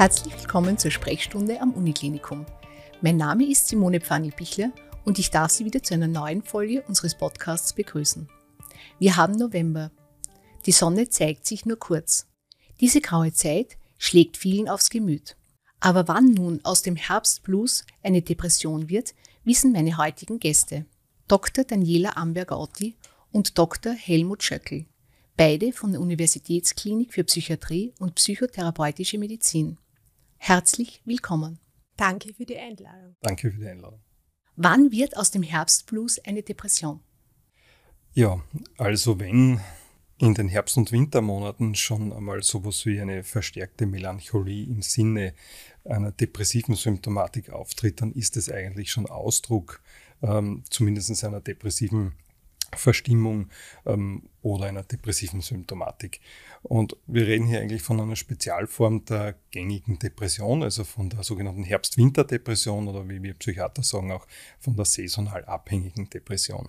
Herzlich willkommen zur Sprechstunde am Uniklinikum. Mein Name ist Simone Pfanni-Bichler und ich darf Sie wieder zu einer neuen Folge unseres Podcasts begrüßen. Wir haben November. Die Sonne zeigt sich nur kurz. Diese graue Zeit schlägt vielen aufs Gemüt. Aber wann nun aus dem Herbstblues eine Depression wird, wissen meine heutigen Gäste. Dr. Daniela Amberg-Otti und Dr. Helmut Schöckel. Beide von der Universitätsklinik für Psychiatrie und psychotherapeutische Medizin. Herzlich willkommen. Danke für die Einladung. Danke für die Einladung. Wann wird aus dem Herbstblues eine Depression? Ja, also wenn in den Herbst- und Wintermonaten schon einmal sowas wie eine verstärkte Melancholie im Sinne einer depressiven Symptomatik auftritt, dann ist es eigentlich schon Ausdruck ähm, zumindest einer depressiven Verstimmung ähm, oder einer depressiven Symptomatik. Und wir reden hier eigentlich von einer Spezialform der gängigen Depression, also von der sogenannten Herbst-Winter-Depression oder wie wir Psychiater sagen, auch von der saisonal abhängigen Depression.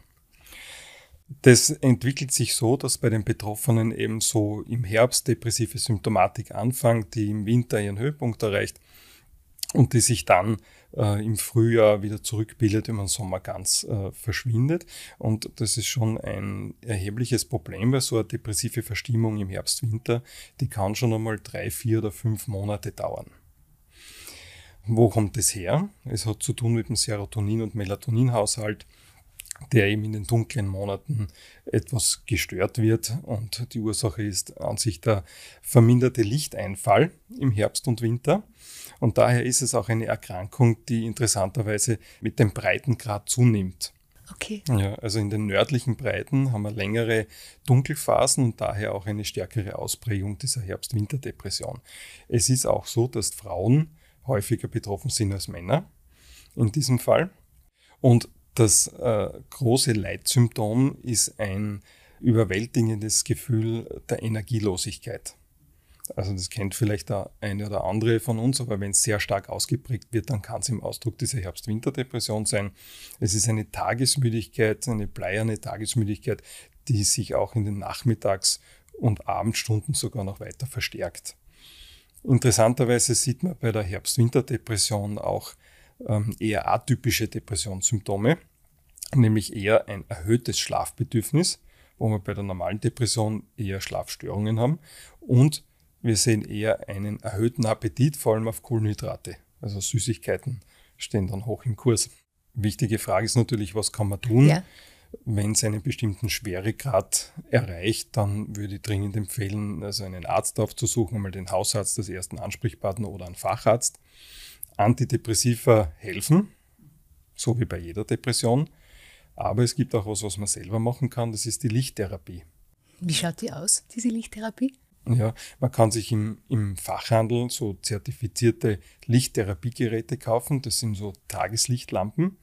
Das entwickelt sich so, dass bei den Betroffenen eben so im Herbst depressive Symptomatik anfängt, die im Winter ihren Höhepunkt erreicht und die sich dann äh, im Frühjahr wieder zurückbildet, wenn man Sommer ganz äh, verschwindet. Und das ist schon ein erhebliches Problem, weil so eine depressive Verstimmung im Herbst, Winter, die kann schon einmal drei, vier oder fünf Monate dauern. Wo kommt es her? Es hat zu tun mit dem Serotonin- und Melatoninhaushalt der eben in den dunklen Monaten etwas gestört wird. Und die Ursache ist an sich der verminderte Lichteinfall im Herbst und Winter. Und daher ist es auch eine Erkrankung, die interessanterweise mit dem Breitengrad zunimmt. Okay. Ja, also in den nördlichen Breiten haben wir längere Dunkelphasen und daher auch eine stärkere Ausprägung dieser Herbst-Winter-Depression. Es ist auch so, dass Frauen häufiger betroffen sind als Männer in diesem Fall. Und das äh, große Leitsymptom ist ein überwältigendes Gefühl der Energielosigkeit. Also das kennt vielleicht der eine oder andere von uns, aber wenn es sehr stark ausgeprägt wird, dann kann es im Ausdruck dieser Herbst-Winter-Depression sein. Es ist eine Tagesmüdigkeit, eine bleierne Tagesmüdigkeit, die sich auch in den Nachmittags- und Abendstunden sogar noch weiter verstärkt. Interessanterweise sieht man bei der Herbst-Winter-Depression auch ähm, eher atypische Depressionssymptome, nämlich eher ein erhöhtes Schlafbedürfnis, wo wir bei der normalen Depression eher Schlafstörungen haben und wir sehen eher einen erhöhten Appetit, vor allem auf Kohlenhydrate. Also Süßigkeiten stehen dann hoch im Kurs. Wichtige Frage ist natürlich, was kann man tun? Ja. Wenn es einen bestimmten Schweregrad erreicht, dann würde ich dringend empfehlen, also einen Arzt aufzusuchen, einmal den Hausarzt als ersten Ansprechpartner oder einen Facharzt. Antidepressiva helfen, so wie bei jeder Depression. Aber es gibt auch was, was man selber machen kann, das ist die Lichttherapie. Wie schaut die aus, diese Lichttherapie? Ja, man kann sich im, im Fachhandel so zertifizierte Lichttherapiegeräte kaufen. Das sind so Tageslichtlampen.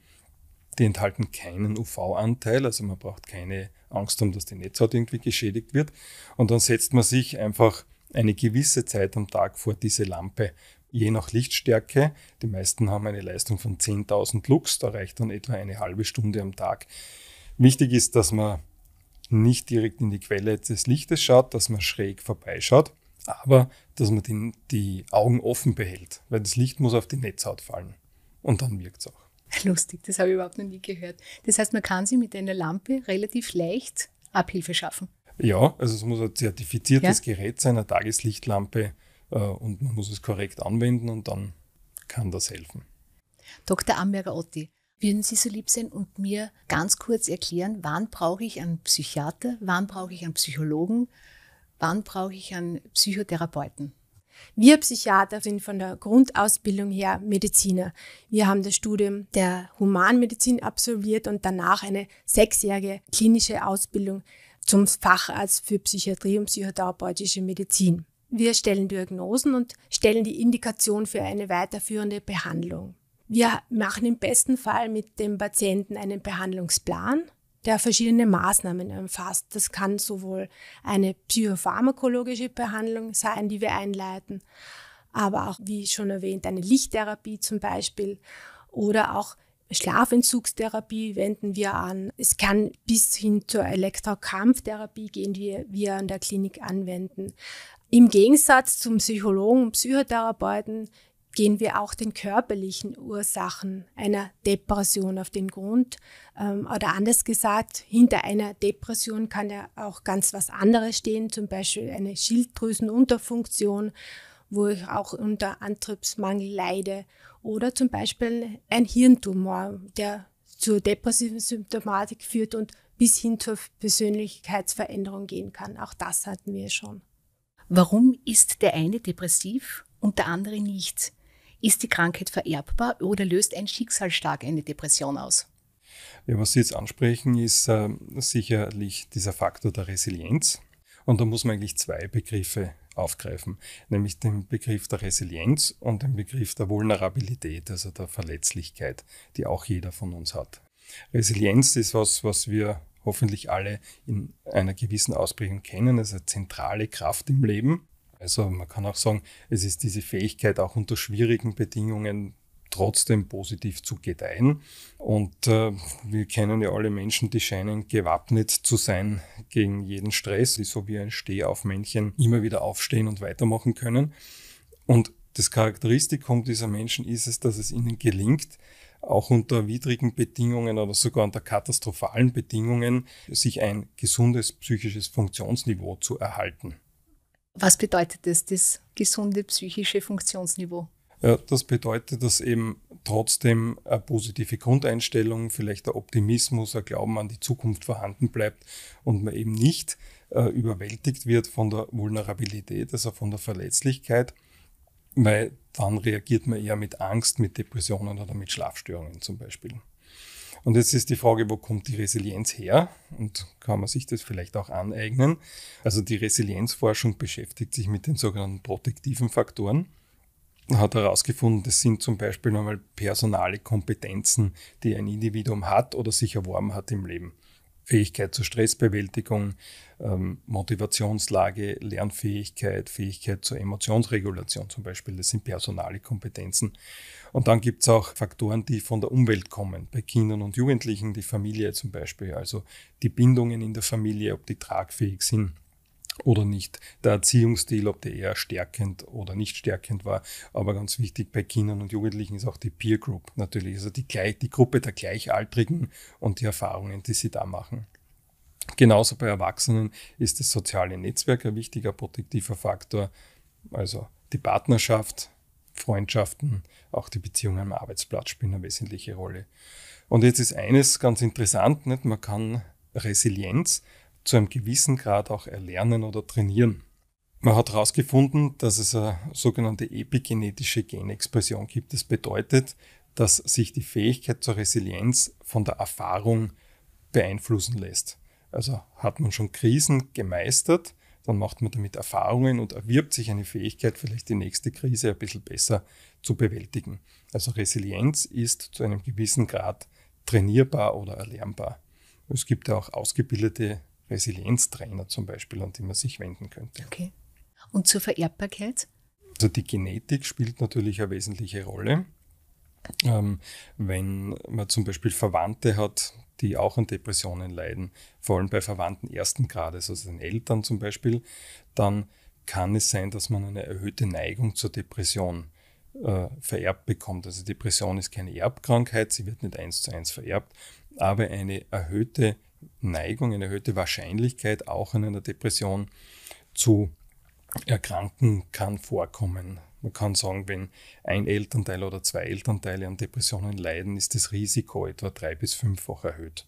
Die enthalten keinen UV-Anteil, also man braucht keine Angst haben, dass die Netzhaut irgendwie geschädigt wird. Und dann setzt man sich einfach eine gewisse Zeit am Tag vor diese Lampe je nach Lichtstärke. Die meisten haben eine Leistung von 10.000 Lux, da reicht dann etwa eine halbe Stunde am Tag. Wichtig ist, dass man nicht direkt in die Quelle des Lichtes schaut, dass man schräg vorbeischaut, aber dass man die, die Augen offen behält, weil das Licht muss auf die Netzhaut fallen und dann wirkt es auch. Lustig, das habe ich überhaupt noch nie gehört. Das heißt, man kann sich mit einer Lampe relativ leicht Abhilfe schaffen. Ja, also es muss ein zertifiziertes ja? Gerät sein, eine Tageslichtlampe, und man muss es korrekt anwenden und dann kann das helfen. Dr. Amberger-Otti, würden Sie so lieb sein und mir ganz kurz erklären, wann brauche ich einen Psychiater, wann brauche ich einen Psychologen, wann brauche ich einen Psychotherapeuten? Wir Psychiater sind von der Grundausbildung her Mediziner. Wir haben das Studium der Humanmedizin absolviert und danach eine sechsjährige klinische Ausbildung zum Facharzt für Psychiatrie und psychotherapeutische Medizin. Wir stellen Diagnosen und stellen die Indikation für eine weiterführende Behandlung. Wir machen im besten Fall mit dem Patienten einen Behandlungsplan, der verschiedene Maßnahmen umfasst. Das kann sowohl eine psychopharmakologische Behandlung sein, die wir einleiten, aber auch, wie schon erwähnt, eine Lichttherapie zum Beispiel oder auch Schlafentzugstherapie wenden wir an. Es kann bis hin zur Elektrokampftherapie gehen, die wir an der Klinik anwenden. Im Gegensatz zum Psychologen und Psychotherapeuten gehen wir auch den körperlichen Ursachen einer Depression auf den Grund. Ähm, oder anders gesagt, hinter einer Depression kann ja auch ganz was anderes stehen, zum Beispiel eine Schilddrüsenunterfunktion, wo ich auch unter Antriebsmangel leide oder zum Beispiel ein Hirntumor, der zur depressiven Symptomatik führt und bis hin zur Persönlichkeitsveränderung gehen kann. Auch das hatten wir schon. Warum ist der eine depressiv und der andere nicht? Ist die Krankheit vererbbar oder löst ein Schicksal stark eine Depression aus? Ja, was Sie jetzt ansprechen, ist äh, sicherlich dieser Faktor der Resilienz. Und da muss man eigentlich zwei Begriffe aufgreifen, nämlich den Begriff der Resilienz und den Begriff der Vulnerabilität, also der Verletzlichkeit, die auch jeder von uns hat. Resilienz ist was, was wir hoffentlich alle in einer gewissen Ausprägung kennen, also zentrale Kraft im Leben. Also man kann auch sagen, es ist diese Fähigkeit, auch unter schwierigen Bedingungen trotzdem positiv zu gedeihen. Und äh, wir kennen ja alle Menschen, die scheinen gewappnet zu sein gegen jeden Stress, die so wie ein Stehaufmännchen immer wieder aufstehen und weitermachen können. Und das Charakteristikum dieser Menschen ist es, dass es ihnen gelingt, auch unter widrigen Bedingungen oder sogar unter katastrophalen Bedingungen sich ein gesundes psychisches Funktionsniveau zu erhalten. Was bedeutet das, das gesunde psychische Funktionsniveau? Ja, das bedeutet, dass eben trotzdem eine positive Grundeinstellung, vielleicht der Optimismus, ein Glauben an die Zukunft vorhanden bleibt und man eben nicht äh, überwältigt wird von der Vulnerabilität, also von der Verletzlichkeit, weil dann reagiert man eher mit Angst, mit Depressionen oder mit Schlafstörungen zum Beispiel. Und jetzt ist die Frage, wo kommt die Resilienz her? Und kann man sich das vielleicht auch aneignen? Also die Resilienzforschung beschäftigt sich mit den sogenannten protektiven Faktoren hat herausgefunden, das sind zum Beispiel nochmal personale Kompetenzen, die ein Individuum hat oder sich erworben hat im Leben. Fähigkeit zur Stressbewältigung, ähm, Motivationslage, Lernfähigkeit, Fähigkeit zur Emotionsregulation zum Beispiel. Das sind personale Kompetenzen. Und dann gibt es auch Faktoren, die von der Umwelt kommen. Bei Kindern und Jugendlichen die Familie zum Beispiel. Also die Bindungen in der Familie, ob die tragfähig sind oder nicht. Der Erziehungsstil, ob der eher stärkend oder nicht stärkend war. Aber ganz wichtig bei Kindern und Jugendlichen ist auch die Peer Group natürlich, also die, die Gruppe der Gleichaltrigen und die Erfahrungen, die sie da machen. Genauso bei Erwachsenen ist das soziale Netzwerk ein wichtiger protektiver Faktor, also die Partnerschaft, Freundschaften, auch die Beziehungen am Arbeitsplatz spielen eine wesentliche Rolle. Und jetzt ist eines ganz interessant, nicht? man kann Resilienz zu einem gewissen Grad auch erlernen oder trainieren. Man hat herausgefunden, dass es eine sogenannte epigenetische Genexpression gibt. Das bedeutet, dass sich die Fähigkeit zur Resilienz von der Erfahrung beeinflussen lässt. Also hat man schon Krisen gemeistert, dann macht man damit Erfahrungen und erwirbt sich eine Fähigkeit, vielleicht die nächste Krise ein bisschen besser zu bewältigen. Also Resilienz ist zu einem gewissen Grad trainierbar oder erlernbar. Es gibt ja auch ausgebildete Resilienztrainer zum Beispiel, an die man sich wenden könnte. Okay. Und zur Vererbbarkeit? Also die Genetik spielt natürlich eine wesentliche Rolle. Ähm, wenn man zum Beispiel Verwandte hat, die auch an Depressionen leiden, vor allem bei Verwandten ersten Grades, also den Eltern zum Beispiel, dann kann es sein, dass man eine erhöhte Neigung zur Depression äh, vererbt bekommt. Also Depression ist keine Erbkrankheit, sie wird nicht eins zu eins vererbt, aber eine erhöhte Neigung, eine erhöhte Wahrscheinlichkeit, auch an einer Depression zu erkranken kann vorkommen. Man kann sagen, wenn ein Elternteil oder zwei Elternteile an Depressionen leiden, ist das Risiko etwa drei bis fünffach erhöht.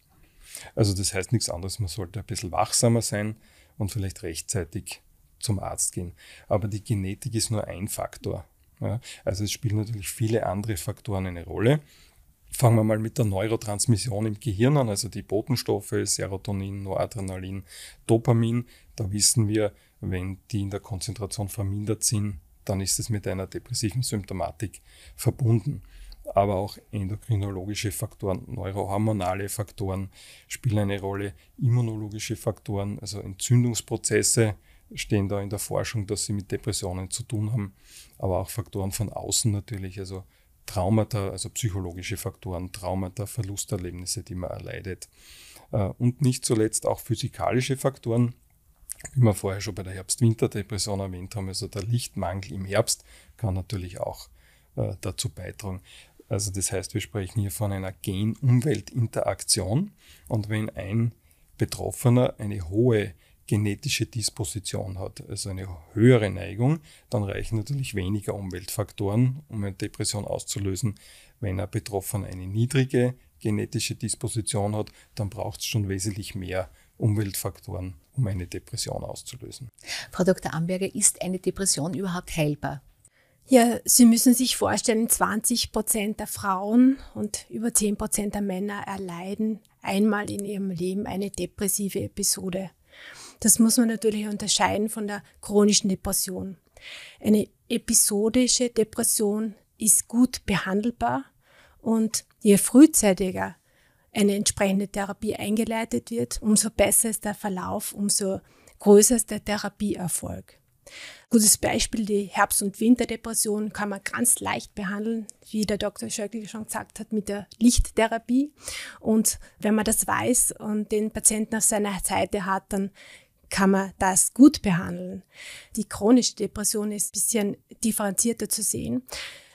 Also das heißt nichts anderes, man sollte ein bisschen wachsamer sein und vielleicht rechtzeitig zum Arzt gehen. Aber die Genetik ist nur ein Faktor. Ja, also es spielen natürlich viele andere Faktoren eine Rolle. Fangen wir mal mit der Neurotransmission im Gehirn an, also die Botenstoffe Serotonin, Noradrenalin, Dopamin. Da wissen wir, wenn die in der Konzentration vermindert sind, dann ist es mit einer depressiven Symptomatik verbunden. Aber auch endokrinologische Faktoren, neurohormonale Faktoren spielen eine Rolle, immunologische Faktoren, also Entzündungsprozesse stehen da in der Forschung, dass sie mit Depressionen zu tun haben, aber auch Faktoren von außen natürlich, also Traumata, also psychologische Faktoren, Traumata, Verlusterlebnisse, die man erleidet. Äh, und nicht zuletzt auch physikalische Faktoren, wie wir vorher schon bei der Herbst-Winter-Depression erwähnt haben, also der Lichtmangel im Herbst kann natürlich auch äh, dazu beitragen. Also das heißt, wir sprechen hier von einer Gen-Umwelt-Interaktion und wenn ein Betroffener eine hohe genetische Disposition hat, also eine höhere Neigung, dann reichen natürlich weniger Umweltfaktoren, um eine Depression auszulösen. Wenn ein Betroffener eine niedrige genetische Disposition hat, dann braucht es schon wesentlich mehr Umweltfaktoren, um eine Depression auszulösen. Frau Dr. Amberger, ist eine Depression überhaupt heilbar? Ja, Sie müssen sich vorstellen, 20 Prozent der Frauen und über 10 Prozent der Männer erleiden einmal in ihrem Leben eine depressive Episode. Das muss man natürlich unterscheiden von der chronischen Depression. Eine episodische Depression ist gut behandelbar und je frühzeitiger eine entsprechende Therapie eingeleitet wird, umso besser ist der Verlauf, umso größer ist der Therapieerfolg. Gutes Beispiel, die Herbst- und Winterdepression kann man ganz leicht behandeln, wie der Dr. Schöckl schon gesagt hat, mit der Lichttherapie. Und wenn man das weiß und den Patienten auf seiner Seite hat, dann kann man das gut behandeln. Die chronische Depression ist ein bisschen differenzierter zu sehen.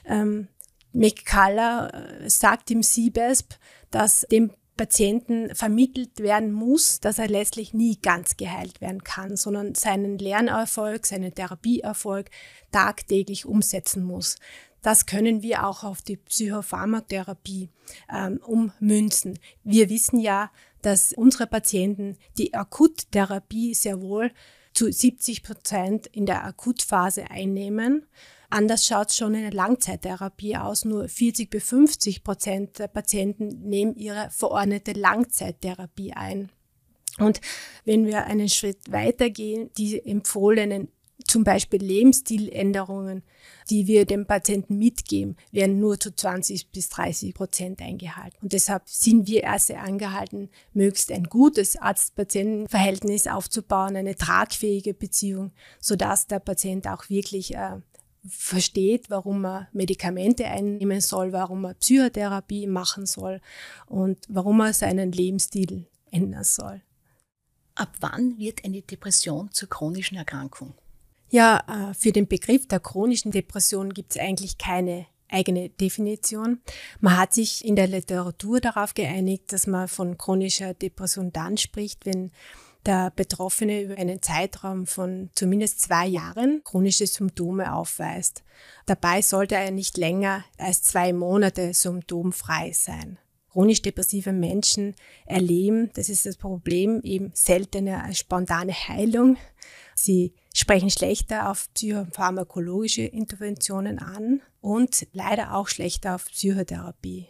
Ähm, McCullough äh, sagt im CBESP, dass dem Patienten vermittelt werden muss, dass er letztlich nie ganz geheilt werden kann, sondern seinen Lernerfolg, seinen Therapieerfolg tagtäglich umsetzen muss. Das können wir auch auf die Psychopharmakotherapie ähm, ummünzen. Wir wissen ja, dass unsere Patienten die Akuttherapie sehr wohl zu 70 Prozent in der Akutphase einnehmen. Anders schaut es schon in der Langzeittherapie aus. Nur 40 bis 50 Prozent der Patienten nehmen ihre verordnete Langzeittherapie ein. Und wenn wir einen Schritt weitergehen, die empfohlenen zum Beispiel Lebensstiländerungen, die wir dem Patienten mitgeben, werden nur zu 20 bis 30 Prozent eingehalten. Und deshalb sind wir erst angehalten, möglichst ein gutes Arzt-Patienten-Verhältnis aufzubauen, eine tragfähige Beziehung, sodass der Patient auch wirklich äh, versteht, warum man Medikamente einnehmen soll, warum man Psychotherapie machen soll und warum man seinen Lebensstil ändern soll. Ab wann wird eine Depression zur chronischen Erkrankung? Ja, äh, für den Begriff der chronischen Depression gibt es eigentlich keine eigene Definition. Man hat sich in der Literatur darauf geeinigt, dass man von chronischer Depression dann spricht, wenn der Betroffene über einen Zeitraum von zumindest zwei Jahren chronische Symptome aufweist. Dabei sollte er nicht länger als zwei Monate symptomfrei sein. Chronisch depressive Menschen erleben, das ist das Problem, eben seltener als spontane Heilung. Sie sprechen schlechter auf psychopharmakologische Interventionen an und leider auch schlechter auf Psychotherapie.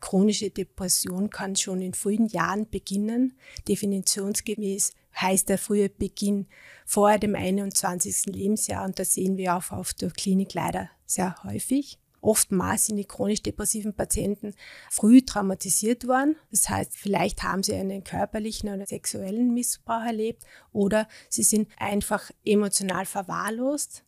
Chronische Depression kann schon in frühen Jahren beginnen. Definitionsgemäß heißt der frühe Beginn vor dem 21. Lebensjahr und das sehen wir auch auf der Klinik leider sehr häufig. Oftmals sind die chronisch depressiven Patienten früh traumatisiert worden. Das heißt, vielleicht haben sie einen körperlichen oder sexuellen Missbrauch erlebt oder sie sind einfach emotional verwahrlost.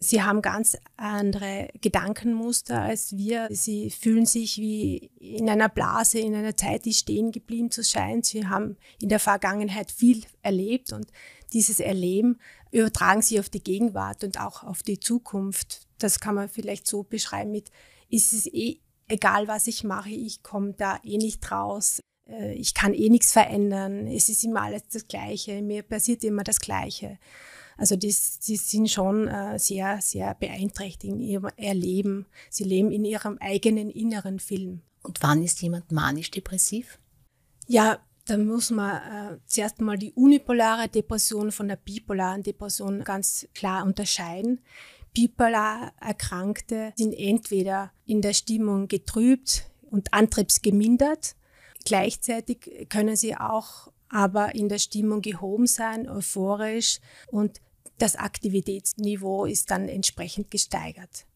Sie haben ganz andere Gedankenmuster als wir. Sie fühlen sich wie in einer Blase, in einer Zeit, die stehen geblieben zu scheinen. Sie haben in der Vergangenheit viel erlebt und dieses Erleben übertragen sie auf die Gegenwart und auch auf die Zukunft. Das kann man vielleicht so beschreiben mit, ist es eh egal, was ich mache, ich komme da eh nicht raus. Äh, ich kann eh nichts verändern. Es ist immer alles das Gleiche. Mir passiert immer das Gleiche. Also die, die sind schon äh, sehr, sehr beeinträchtigt in ihrem Erleben. Sie leben in ihrem eigenen inneren Film. Und wann ist jemand manisch-depressiv? Ja, da muss man äh, zuerst mal die unipolare Depression von der bipolaren Depression ganz klar unterscheiden. Bipolar Erkrankte sind entweder in der Stimmung getrübt, und antriebsgemindert. Gleichzeitig können sie auch aber in der Stimmung gehoben sein, euphorisch und das Aktivitätsniveau ist dann entsprechend gesteigert.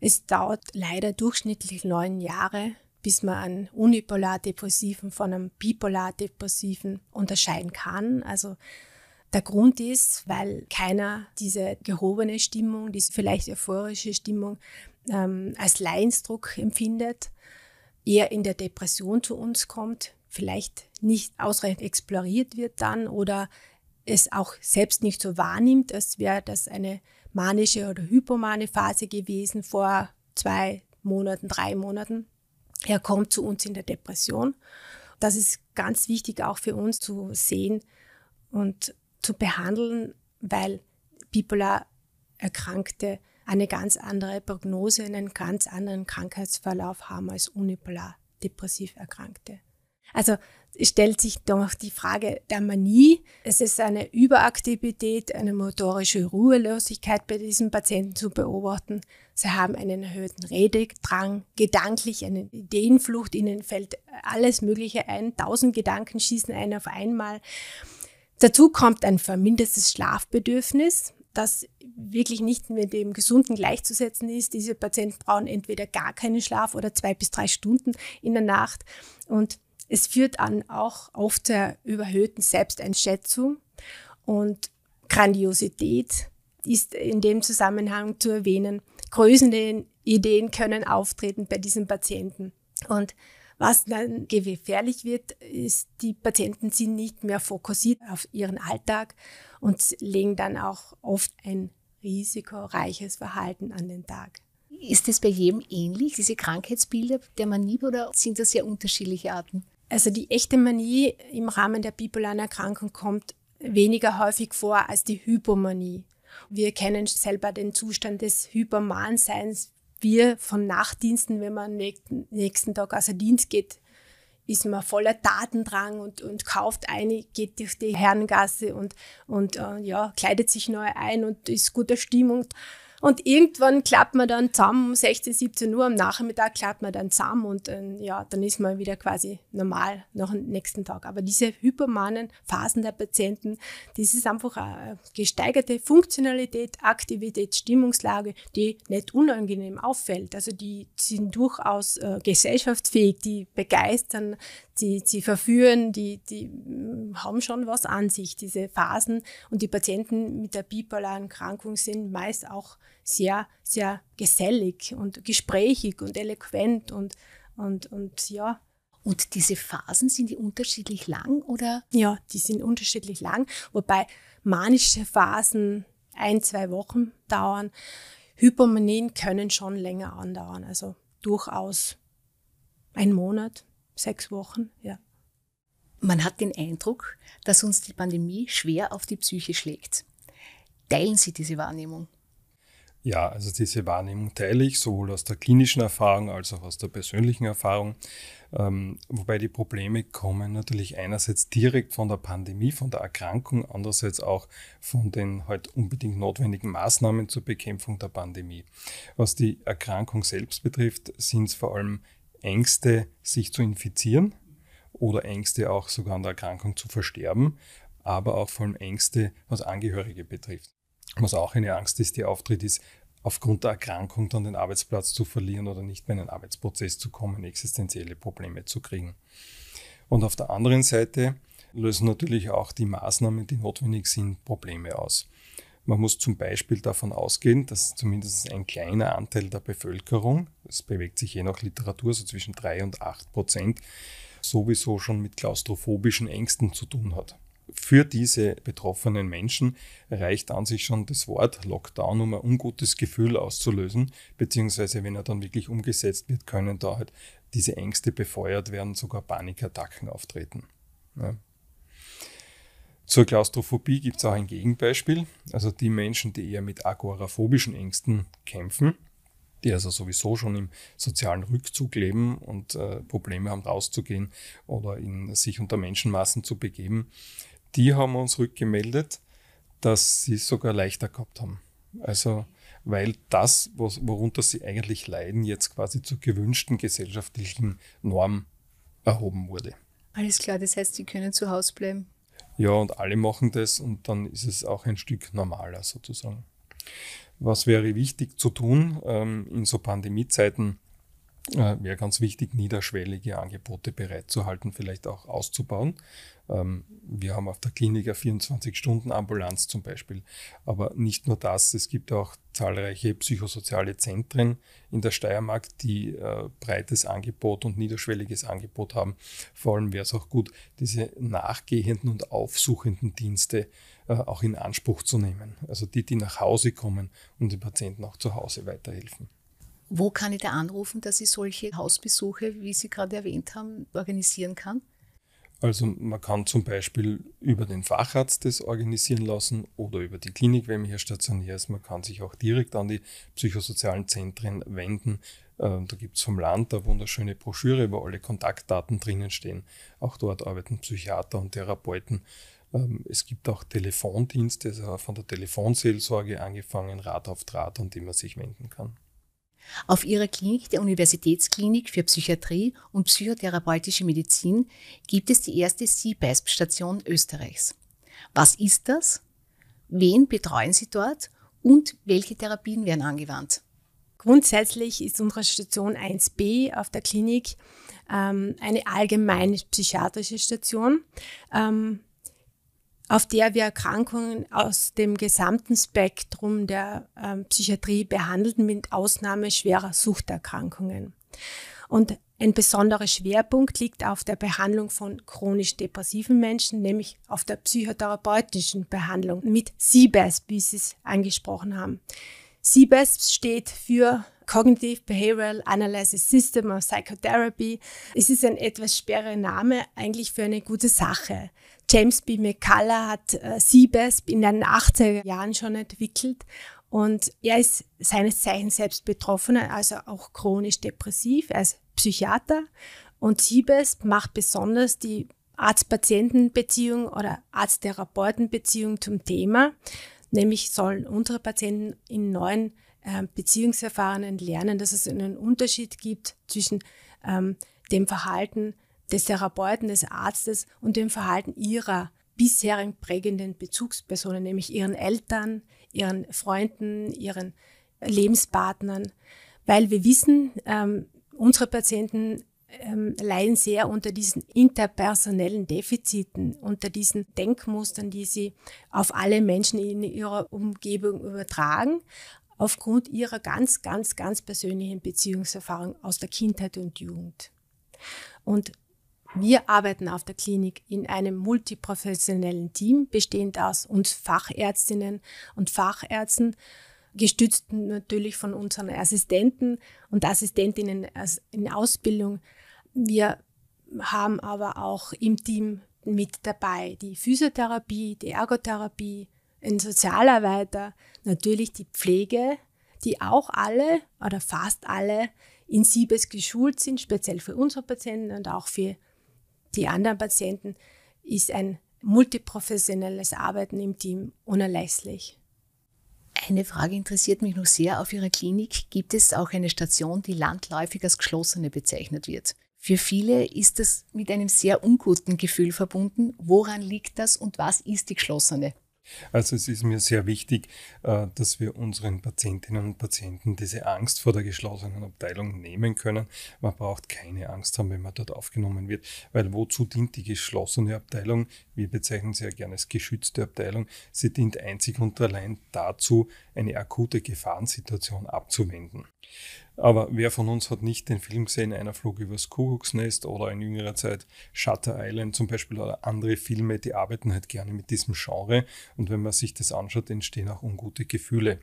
Es dauert leider durchschnittlich neun Jahre, bis man einen Unipolar-Depressiven von einem Bipolar-Depressiven unterscheiden kann. Also der Grund ist, weil keiner diese gehobene Stimmung, diese vielleicht euphorische Stimmung ähm, als Leidensdruck empfindet, eher in der Depression zu uns kommt, vielleicht nicht ausreichend exploriert wird dann oder es auch selbst nicht so wahrnimmt, als wäre das eine manische oder hypomane Phase gewesen vor zwei Monaten, drei Monaten. Er kommt zu uns in der Depression. Das ist ganz wichtig auch für uns zu sehen und zu behandeln, weil bipolar Erkrankte eine ganz andere Prognose, einen ganz anderen Krankheitsverlauf haben als unipolar depressiv Erkrankte. Also stellt sich doch die Frage der Manie. Es ist eine Überaktivität, eine motorische Ruhelosigkeit bei diesen Patienten zu beobachten. Sie haben einen erhöhten Rededrang, gedanklich eine Ideenflucht, ihnen fällt alles Mögliche ein, tausend Gedanken schießen ein auf einmal. Dazu kommt ein vermindertes Schlafbedürfnis, das wirklich nicht mit dem Gesunden gleichzusetzen ist. Diese Patienten brauchen entweder gar keinen Schlaf oder zwei bis drei Stunden in der Nacht. Und es führt an auch oft zur überhöhten Selbsteinschätzung und Grandiosität ist in dem Zusammenhang zu erwähnen. Größende Ideen können auftreten bei diesen Patienten. Und was dann gefährlich wird, ist, die Patienten sind nicht mehr fokussiert auf ihren Alltag und legen dann auch oft ein risikoreiches Verhalten an den Tag. Ist es bei jedem ähnlich, diese Krankheitsbilder der Manie, oder sind das sehr unterschiedliche Arten? Also die echte Manie im Rahmen der bipolaren Erkrankung kommt weniger häufig vor als die Hypomanie. Wir kennen selber den Zustand des Hypermanseins. Wir von Nachtdiensten, wenn man am nächsten Tag außer Dienst geht, ist man voller Datendrang und, und kauft ein, geht durch die Herrengasse und, und äh, ja, kleidet sich neu ein und ist guter Stimmung. Und irgendwann klappt man dann zusammen um 16, 17 Uhr am Nachmittag klappt man dann zusammen und äh, ja, dann ist man wieder quasi normal nach dem nächsten Tag. Aber diese hypermanen Phasen der Patienten, das ist einfach eine gesteigerte Funktionalität, Aktivität, Stimmungslage, die nicht unangenehm auffällt. Also die sind durchaus äh, gesellschaftsfähig, die begeistern, die, die verführen, die, die mm, haben schon was an sich, diese Phasen. Und die Patienten mit der bipolaren Erkrankung sind meist auch sehr, sehr gesellig und gesprächig und eloquent und, und, und ja. Und diese Phasen, sind die unterschiedlich lang oder? Ja, die sind unterschiedlich lang, wobei manische Phasen ein, zwei Wochen dauern. Hypomanien können schon länger andauern, also durchaus ein Monat, sechs Wochen, ja. Man hat den Eindruck, dass uns die Pandemie schwer auf die Psyche schlägt. Teilen Sie diese Wahrnehmung? Ja, also diese Wahrnehmung teile ich sowohl aus der klinischen Erfahrung als auch aus der persönlichen Erfahrung. Ähm, wobei die Probleme kommen natürlich einerseits direkt von der Pandemie, von der Erkrankung, andererseits auch von den halt unbedingt notwendigen Maßnahmen zur Bekämpfung der Pandemie. Was die Erkrankung selbst betrifft, sind es vor allem Ängste, sich zu infizieren oder Ängste auch sogar an der Erkrankung zu versterben, aber auch vor allem Ängste, was Angehörige betrifft. Was auch eine Angst ist, die auftritt, ist, aufgrund der Erkrankung dann den Arbeitsplatz zu verlieren oder nicht mehr in den Arbeitsprozess zu kommen, existenzielle Probleme zu kriegen. Und auf der anderen Seite lösen natürlich auch die Maßnahmen, die notwendig sind, Probleme aus. Man muss zum Beispiel davon ausgehen, dass zumindest ein kleiner Anteil der Bevölkerung, es bewegt sich je nach Literatur so zwischen 3 und 8 Prozent, sowieso schon mit klaustrophobischen Ängsten zu tun hat für diese betroffenen Menschen reicht an sich schon das Wort Lockdown, um ein ungutes Gefühl auszulösen, beziehungsweise wenn er dann wirklich umgesetzt wird, können da halt diese Ängste befeuert werden, sogar Panikattacken auftreten. Ja. Zur Klaustrophobie gibt es auch ein Gegenbeispiel. Also die Menschen, die eher mit agoraphobischen Ängsten kämpfen, die also sowieso schon im sozialen Rückzug leben und äh, Probleme haben rauszugehen oder in, sich unter Menschenmassen zu begeben, die haben uns rückgemeldet, dass sie es sogar leichter gehabt haben. Also weil das, worunter sie eigentlich leiden, jetzt quasi zur gewünschten gesellschaftlichen Norm erhoben wurde. Alles klar, das heißt, sie können zu Hause bleiben. Ja, und alle machen das und dann ist es auch ein Stück normaler sozusagen. Was wäre wichtig zu tun ähm, in so Pandemiezeiten? Äh, wäre ganz wichtig, niederschwellige Angebote bereitzuhalten, vielleicht auch auszubauen. Ähm, wir haben auf der Klinik eine 24-Stunden-Ambulanz zum Beispiel. Aber nicht nur das, es gibt auch zahlreiche psychosoziale Zentren in der Steiermark, die äh, breites Angebot und niederschwelliges Angebot haben. Vor allem wäre es auch gut, diese nachgehenden und aufsuchenden Dienste äh, auch in Anspruch zu nehmen. Also die, die nach Hause kommen und den Patienten auch zu Hause weiterhelfen. Wo kann ich da anrufen, dass ich solche Hausbesuche, wie Sie gerade erwähnt haben, organisieren kann? Also man kann zum Beispiel über den Facharzt das organisieren lassen oder über die Klinik, wenn man hier stationär ist. Man kann sich auch direkt an die psychosozialen Zentren wenden. Äh, da gibt es vom Land eine wunderschöne Broschüre, wo alle Kontaktdaten drinnen stehen. Auch dort arbeiten Psychiater und Therapeuten. Ähm, es gibt auch Telefondienste, also von der Telefonseelsorge angefangen, Rat auf Draht, an die man sich wenden kann. Auf ihrer Klinik, der Universitätsklinik für Psychiatrie und psychotherapeutische Medizin, gibt es die erste CBASP-Station Österreichs. Was ist das? Wen betreuen Sie dort? Und welche Therapien werden angewandt? Grundsätzlich ist unsere Station 1b auf der Klinik ähm, eine allgemeine psychiatrische Station. Ähm, auf der wir Erkrankungen aus dem gesamten Spektrum der ähm, Psychiatrie behandeln, mit Ausnahme schwerer Suchterkrankungen. Und ein besonderer Schwerpunkt liegt auf der Behandlung von chronisch depressiven Menschen, nämlich auf der psychotherapeutischen Behandlung mit CBAS, wie Sie es angesprochen haben. CBAS steht für Cognitive Behavioral Analysis System of Psychotherapy. Es ist ein etwas sperriger Name, eigentlich für eine gute Sache. James B. McCullough hat äh, CBASP in den 80er Jahren schon entwickelt und er ist seines Zeichens selbst Betroffener, also auch chronisch depressiv, ist Psychiater und CBASP macht besonders die Arzt-Patienten-Beziehung oder Arzt-Therapeuten-Beziehung zum Thema. Nämlich sollen unsere Patienten in neuen äh, Beziehungsverfahren lernen, dass es einen Unterschied gibt zwischen ähm, dem Verhalten des Therapeuten, des Arztes und dem Verhalten ihrer bisherigen prägenden Bezugspersonen, nämlich ihren Eltern, ihren Freunden, ihren Lebenspartnern, weil wir wissen, ähm, unsere Patienten ähm, leiden sehr unter diesen interpersonellen Defiziten, unter diesen Denkmustern, die sie auf alle Menschen in ihrer Umgebung übertragen, aufgrund ihrer ganz, ganz, ganz persönlichen Beziehungserfahrung aus der Kindheit und Jugend. Und wir arbeiten auf der Klinik in einem multiprofessionellen Team, bestehend aus uns Fachärztinnen und Fachärzten, gestützt natürlich von unseren Assistenten und Assistentinnen in Ausbildung. Wir haben aber auch im Team mit dabei die Physiotherapie, die Ergotherapie, ein Sozialarbeiter, natürlich die Pflege, die auch alle oder fast alle in Siebes geschult sind, speziell für unsere Patienten und auch für die anderen Patienten, ist ein multiprofessionelles Arbeiten im Team unerlässlich. Eine Frage interessiert mich noch sehr. Auf Ihrer Klinik gibt es auch eine Station, die landläufig als geschlossene bezeichnet wird. Für viele ist das mit einem sehr unguten Gefühl verbunden. Woran liegt das und was ist die geschlossene? Also es ist mir sehr wichtig, äh, dass wir unseren Patientinnen und Patienten diese Angst vor der geschlossenen Abteilung nehmen können. Man braucht keine Angst haben, wenn man dort aufgenommen wird, weil wozu dient die geschlossene Abteilung? Wir bezeichnen sie ja gerne als geschützte Abteilung. Sie dient einzig und allein dazu, eine akute Gefahrensituation abzuwenden. Aber wer von uns hat nicht den Film gesehen, einer flog übers Kuckucksnest oder in jüngerer Zeit Shutter Island zum Beispiel oder andere Filme, die arbeiten halt gerne mit diesem Genre. Und wenn man sich das anschaut, entstehen auch ungute Gefühle.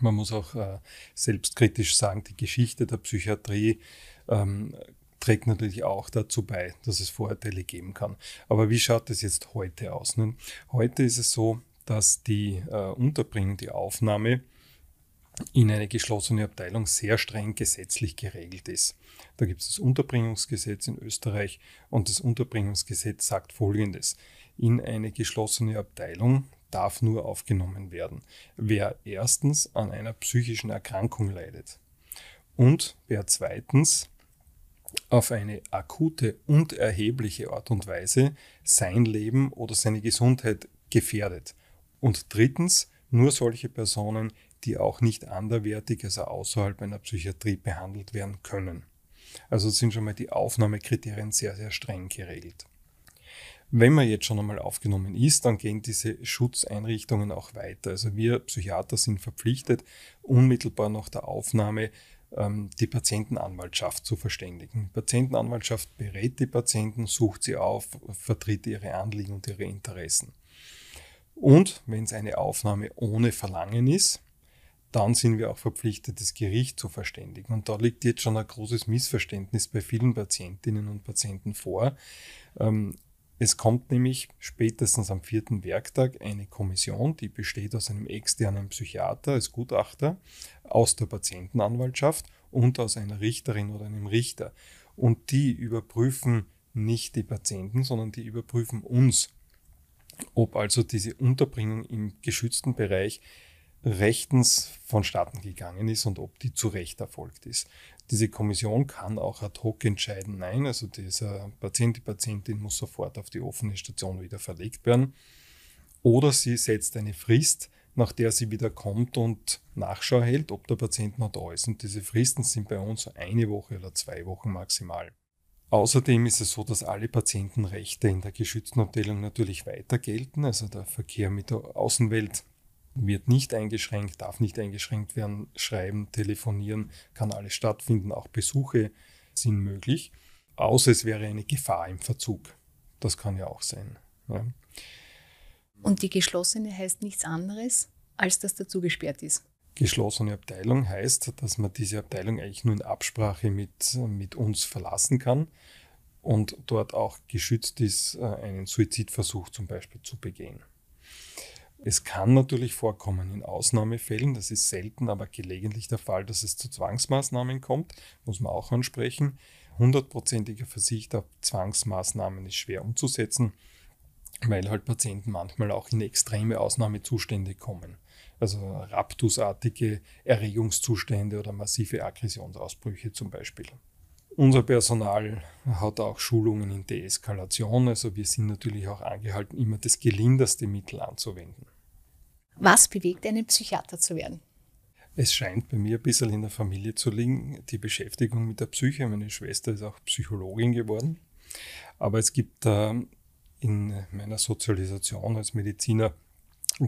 Man muss auch äh, selbstkritisch sagen, die Geschichte der Psychiatrie ähm, trägt natürlich auch dazu bei, dass es Vorurteile geben kann. Aber wie schaut es jetzt heute aus? Ne? Heute ist es so, dass die äh, Unterbringung, die Aufnahme in eine geschlossene Abteilung sehr streng gesetzlich geregelt ist. Da gibt es das Unterbringungsgesetz in Österreich und das Unterbringungsgesetz sagt Folgendes. In eine geschlossene Abteilung darf nur aufgenommen werden, wer erstens an einer psychischen Erkrankung leidet und wer zweitens auf eine akute und erhebliche Art und Weise sein Leben oder seine Gesundheit gefährdet. Und drittens nur solche Personen, die auch nicht anderwertig, also außerhalb einer Psychiatrie behandelt werden können. Also sind schon mal die Aufnahmekriterien sehr, sehr streng geregelt. Wenn man jetzt schon einmal aufgenommen ist, dann gehen diese Schutzeinrichtungen auch weiter. Also wir Psychiater sind verpflichtet, unmittelbar nach der Aufnahme ähm, die Patientenanwaltschaft zu verständigen. Die Patientenanwaltschaft berät die Patienten, sucht sie auf, vertritt ihre Anliegen und ihre Interessen. Und wenn es eine Aufnahme ohne Verlangen ist, dann sind wir auch verpflichtet, das Gericht zu verständigen. Und da liegt jetzt schon ein großes Missverständnis bei vielen Patientinnen und Patienten vor. Ähm, es kommt nämlich spätestens am vierten Werktag eine Kommission, die besteht aus einem externen Psychiater als Gutachter, aus der Patientenanwaltschaft und aus einer Richterin oder einem Richter. Und die überprüfen nicht die Patienten, sondern die überprüfen uns, ob also diese Unterbringung im geschützten Bereich rechtens vonstatten gegangen ist und ob die zu Recht erfolgt ist. Diese Kommission kann auch ad hoc entscheiden, nein, also dieser Patient, die Patientin muss sofort auf die offene Station wieder verlegt werden. Oder sie setzt eine Frist, nach der sie wieder kommt und Nachschau hält, ob der Patient noch da ist. Und diese Fristen sind bei uns eine Woche oder zwei Wochen maximal. Außerdem ist es so, dass alle Patientenrechte in der geschützten Abteilung natürlich weiter gelten. Also der Verkehr mit der Außenwelt wird nicht eingeschränkt, darf nicht eingeschränkt werden. Schreiben, telefonieren kann alles stattfinden, auch Besuche sind möglich, außer es wäre eine Gefahr im Verzug. Das kann ja auch sein. Ja. Und die geschlossene heißt nichts anderes, als dass dazu gesperrt ist. Geschlossene Abteilung heißt, dass man diese Abteilung eigentlich nur in Absprache mit, mit uns verlassen kann und dort auch geschützt ist, äh, einen Suizidversuch zum Beispiel zu begehen. Es kann natürlich vorkommen in Ausnahmefällen, das ist selten, aber gelegentlich der Fall, dass es zu Zwangsmaßnahmen kommt, muss man auch ansprechen. Hundertprozentiger Versicht auf Zwangsmaßnahmen ist schwer umzusetzen, weil halt Patienten manchmal auch in extreme Ausnahmezustände kommen. Also raptusartige Erregungszustände oder massive Aggressionsausbrüche zum Beispiel. Unser Personal hat auch Schulungen in Deeskalation, also wir sind natürlich auch angehalten, immer das gelinderste Mittel anzuwenden. Was bewegt einen Psychiater zu werden? Es scheint bei mir ein bisschen in der Familie zu liegen, die Beschäftigung mit der Psyche. Meine Schwester ist auch Psychologin geworden. Aber es gibt äh, in meiner Sozialisation als Mediziner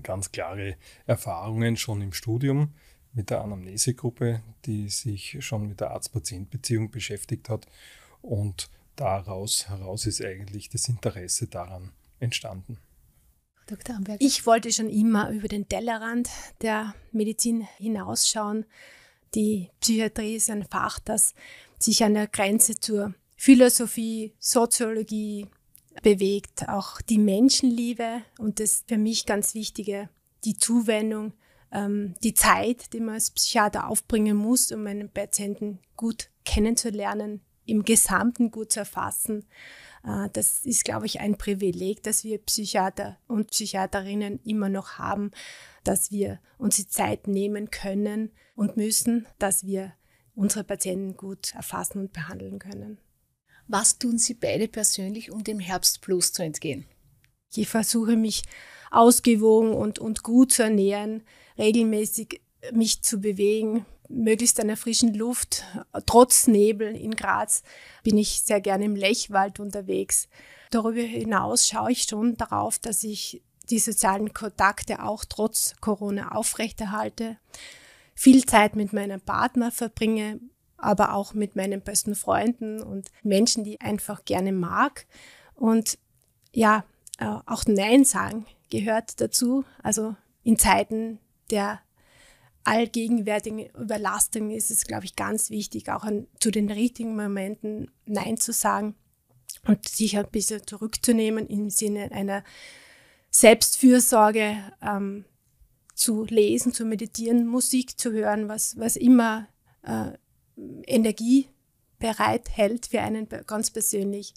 ganz klare Erfahrungen schon im Studium mit der Anamnesegruppe, die sich schon mit der Arzt-Patient-Beziehung beschäftigt hat. Und daraus heraus ist eigentlich das Interesse daran entstanden. Dr. Amberg. Ich wollte schon immer über den Tellerrand der Medizin hinausschauen. Die Psychiatrie ist ein Fach, das sich an der Grenze zur Philosophie, Soziologie bewegt, auch die Menschenliebe und das für mich ganz Wichtige, die Zuwendung ähm, die Zeit, die man als Psychiater aufbringen muss, um einen Patienten gut kennenzulernen, im Gesamten gut zu erfassen. Äh, das ist, glaube ich, ein Privileg, das wir Psychiater und Psychiaterinnen immer noch haben, dass wir uns die Zeit nehmen können und müssen, dass wir unsere Patienten gut erfassen und behandeln können. Was tun Sie beide persönlich, um dem Herbstplus zu entgehen? Ich versuche mich ausgewogen und, und gut zu ernähren, regelmäßig mich zu bewegen, möglichst an der frischen Luft. Trotz Nebel in Graz bin ich sehr gerne im Lechwald unterwegs. Darüber hinaus schaue ich schon darauf, dass ich die sozialen Kontakte auch trotz Corona aufrechterhalte, viel Zeit mit meinem Partner verbringe, aber auch mit meinen besten Freunden und Menschen, die ich einfach gerne mag. Und ja, äh, auch Nein sagen gehört dazu. Also in Zeiten der allgegenwärtigen Überlastung ist es, glaube ich, ganz wichtig, auch an, zu den richtigen Momenten Nein zu sagen und sich ein bisschen zurückzunehmen im Sinne einer Selbstfürsorge ähm, zu lesen, zu meditieren, Musik zu hören, was, was immer äh, Energie bereit hält für einen ganz persönlich.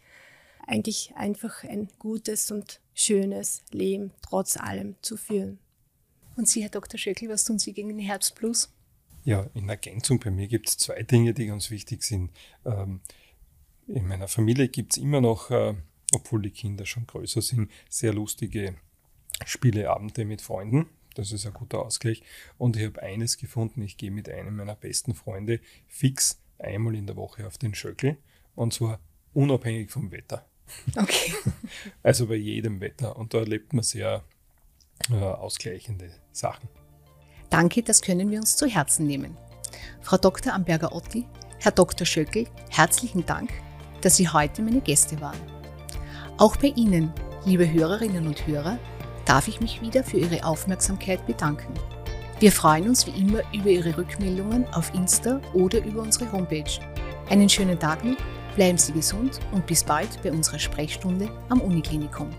Eigentlich einfach ein gutes und schönes Leben trotz allem zu führen. Und Sie, Herr Dr. Schöckl, was tun Sie gegen den Herbstblues? Ja, in Ergänzung bei mir gibt es zwei Dinge, die ganz wichtig sind. Ähm, in meiner Familie gibt es immer noch, äh, obwohl die Kinder schon größer sind, sehr lustige Spieleabende mit Freunden. Das ist ein guter Ausgleich. Und ich habe eines gefunden, ich gehe mit einem meiner besten Freunde fix einmal in der Woche auf den Schöckel. Und zwar unabhängig vom Wetter. Okay. Also bei jedem Wetter. Und da erlebt man sehr äh, ausgleichende Sachen. Danke, das können wir uns zu Herzen nehmen. Frau Dr. Amberger-Otti, Herr Dr. Schöckel, herzlichen Dank, dass Sie heute meine Gäste waren. Auch bei Ihnen, liebe Hörerinnen und Hörer, darf ich mich wieder für Ihre Aufmerksamkeit bedanken. Wir freuen uns wie immer über Ihre Rückmeldungen auf Insta oder über unsere Homepage. Einen schönen Tag noch, bleiben Sie gesund und bis bald bei unserer Sprechstunde am Uniklinikum.